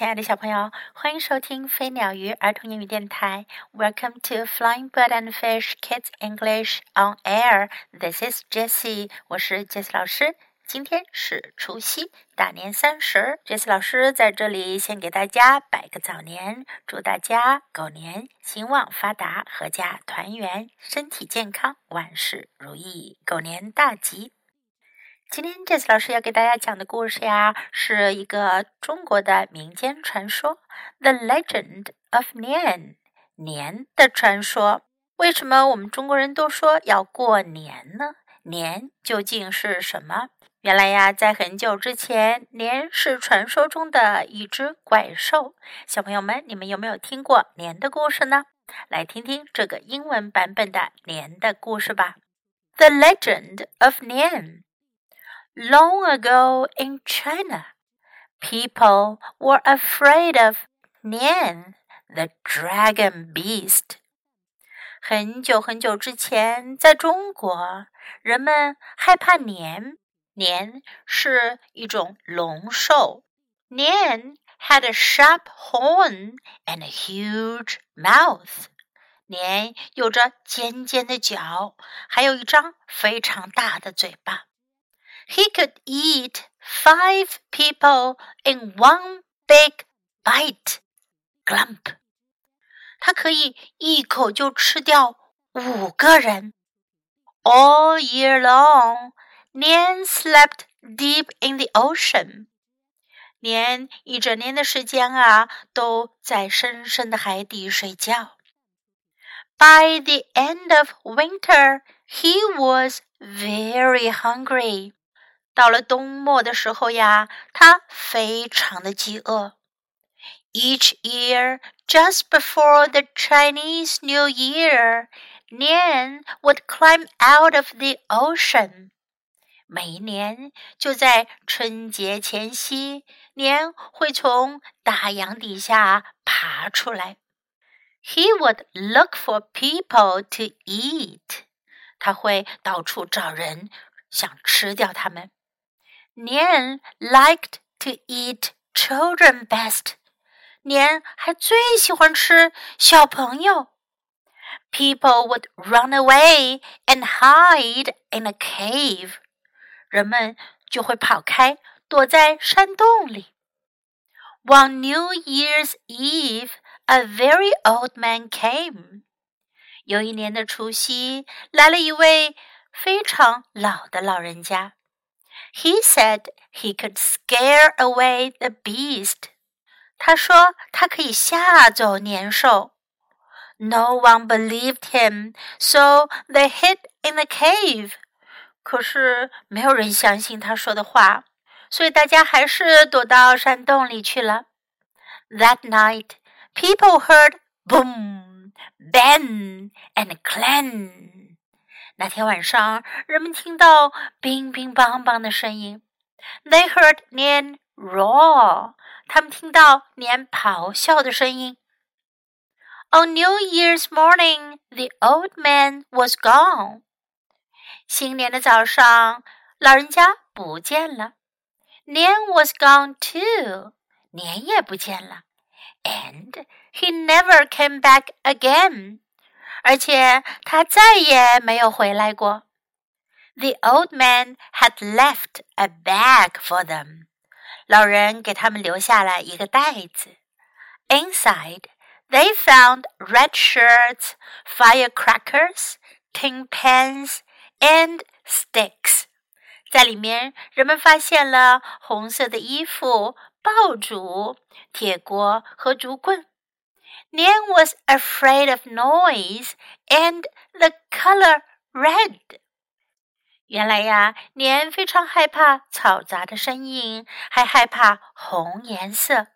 亲爱的小朋友，欢迎收听飞鸟鱼儿童英语电台。Welcome to Flying Bird and Fish Kids English on Air. This is Jessie，我是 Jessie 老师。今天是除夕，大年三十。Jessie 老师在这里先给大家拜个早年，祝大家狗年兴旺发达，阖家团圆，身体健康，万事如意，狗年大吉。今天这次老师要给大家讲的故事呀，是一个中国的民间传说，《The Legend of Nian》年的传说。为什么我们中国人都说要过年呢？年究竟是什么？原来呀，在很久之前，年是传说中的一只怪兽。小朋友们，你们有没有听过年的故事呢？来听听这个英文版本的年的故事吧，《The Legend of Nian》。Long ago in China, people were afraid of Nian, the dragon beast. 很久很久之前，在中国，人们害怕年。年是一种龙兽。年 had a sharp horn and a huge mouth. 年有着尖尖的角，还有一张非常大的嘴巴。 he could eat five people in one big bite. Glump. 他可以一口就吃掉五个人。All year long, Nian slept deep in the ocean. 年一整年的时间啊，都在深深的海底睡觉。By the end of winter, he was very hungry. 到了冬末的时候呀，他非常的饥饿。Each year, just before the Chinese New Year, Nian would climb out of the ocean. 每年就在春节前夕，年会从大洋底下爬出来。He would look for people to eat. 他会到处找人，想吃掉他们。Nian liked to eat children best. 年还最喜欢吃小朋友。People would run away and hide in a cave. 人们就会跑开，躲在山洞里。One New Year's Eve, a very old man came. 有一年的除夕，来了一位非常老的老人家。 he said he could scare away the beast. 他说他可以吓走年兽。No one believed him, so they hid in the cave. 可是没有人相信他说的话，所以大家还是躲到山洞里去了。That night, people heard boom, bang, and clang. 那天晚上，人们听到乒乒乓乓的声音，They heard Nian roar，他们听到连咆哮的声音。On New Year's morning, the old man was gone。新年的早上，老人家不见了。Nian was gone too。年也不见了。And he never came back again. 而且他再也没有回来过。The old man had left a bag for them。老人给他们留下了一个袋子。Inside, they found red shirts, firecrackers, tin pans, and sticks。在里面，人们发现了红色的衣服、爆竹、铁锅和竹棍。 Nian was afraid of noise and the color red. 原来呀，年非常害怕嘈杂的声音，还害怕红颜色。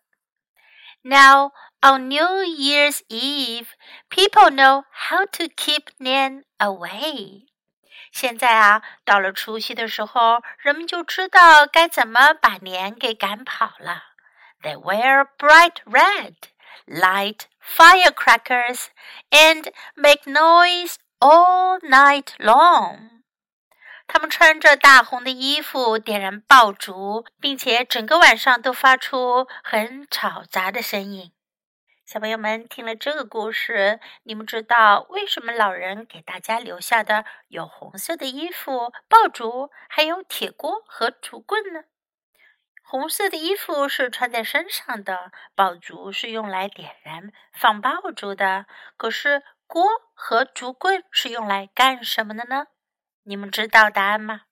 Now on New Year's Eve, people know how to keep Nian away. 现在啊，到了除夕的时候，人们就知道该怎么把年给赶跑了。They wear bright red Light firecrackers and make noise all night long. 他们穿着大红的衣服，点燃爆竹，并且整个晚上都发出很吵杂的声音。小朋友们听了这个故事，你们知道为什么老人给大家留下的有红色的衣服、爆竹，还有铁锅和竹棍呢？红色的衣服是穿在身上的，爆竹是用来点燃放爆竹的。可是锅和竹棍是用来干什么的呢？你们知道答案吗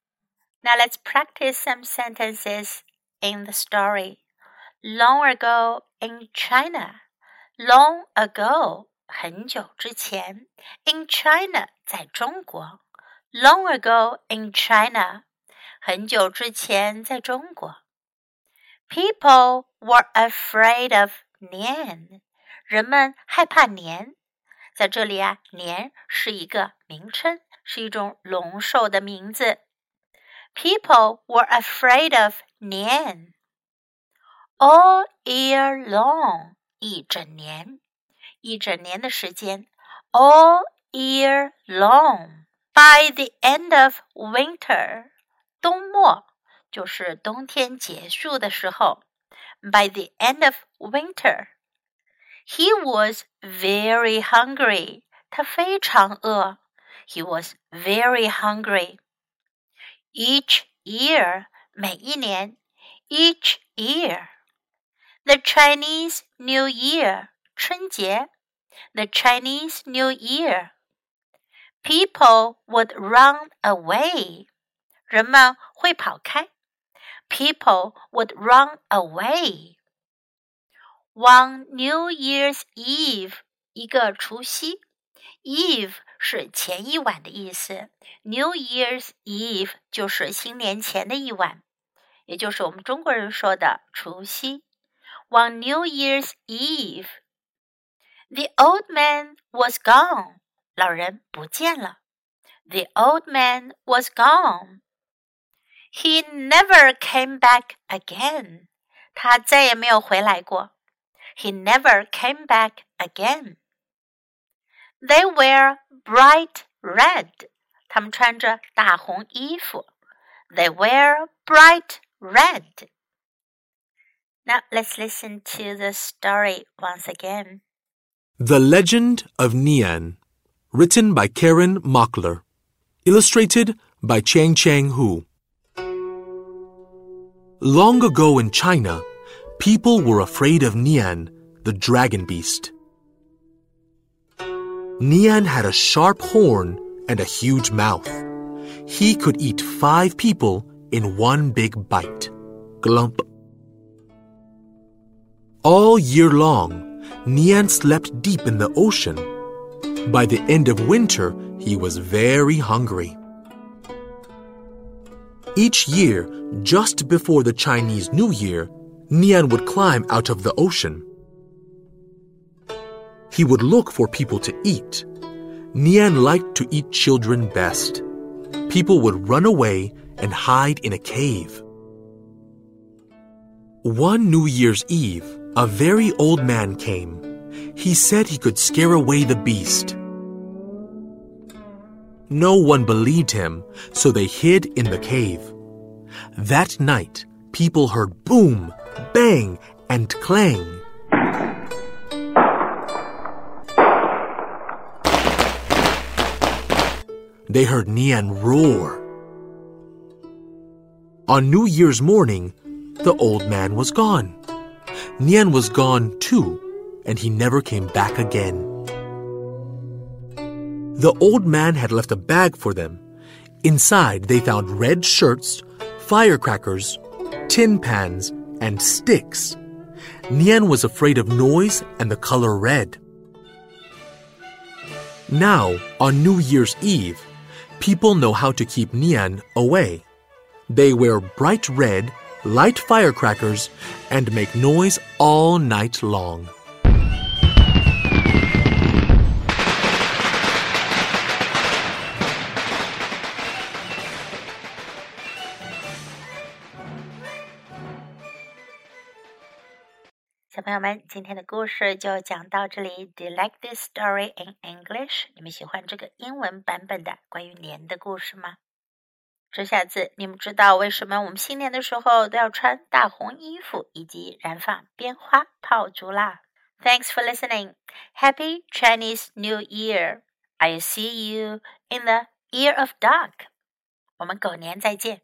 ？Now let's practice some sentences in the story. Long ago in China. Long ago，很久之前，in China，在中国。Long ago in China，很久之前在中国。People were afraid of 年，人们害怕年。在这里啊，年是一个名称，是一种龙兽的名字。People were afraid of 年。All year long。一整年，一整年的时间，all year long。By the end of winter，冬末 就是冬天结束的时候。By the end of winter，he was very hungry。他非常饿。He was very hungry. Each year，每一年，each year。the Chinese New Year 春节，The Chinese New Year. People would run away. 人们会跑开。 People would run away. One New Year's Eve，一个除夕。Eve 是前一晚的意思，New Year's Eve 就是新年前的一晚，也就是我们中国人说的除夕。one New Year's Eve. The old man was gone. 老人不见了。The old man was gone. He never came back again. 他再也没有回来过。He never came back again. They wear bright red. 他们穿着大红衣服。They wear bright red. Now let's listen to the story once again. The Legend of Nian, written by Karen Mockler, illustrated by Chang Chang Hu. Long ago in China, people were afraid of Nian, the dragon beast. Nian had a sharp horn and a huge mouth. He could eat five people in one big bite. Glump. All year long, Nian slept deep in the ocean. By the end of winter, he was very hungry. Each year, just before the Chinese New Year, Nian would climb out of the ocean. He would look for people to eat. Nian liked to eat children best. People would run away and hide in a cave. One New Year's Eve, a very old man came. He said he could scare away the beast. No one believed him, so they hid in the cave. That night, people heard boom, bang, and clang. They heard Nian roar. On New Year's morning, the old man was gone. Nian was gone too, and he never came back again. The old man had left a bag for them. Inside, they found red shirts, firecrackers, tin pans, and sticks. Nian was afraid of noise and the color red. Now, on New Year's Eve, people know how to keep Nian away. They wear bright red light firecrackers, and make noise all night long. 朋友们，今天的故事就讲到这里 Do you like this story in English？你们喜欢这个英文版本的关于年的故事吗？这下子你们知道为什么我们新年的时候都要穿大红衣服以及燃放鞭花炮竹啦。Thanks for listening. Happy Chinese New Year. I see you in the Year of Dog. 我们狗年再见。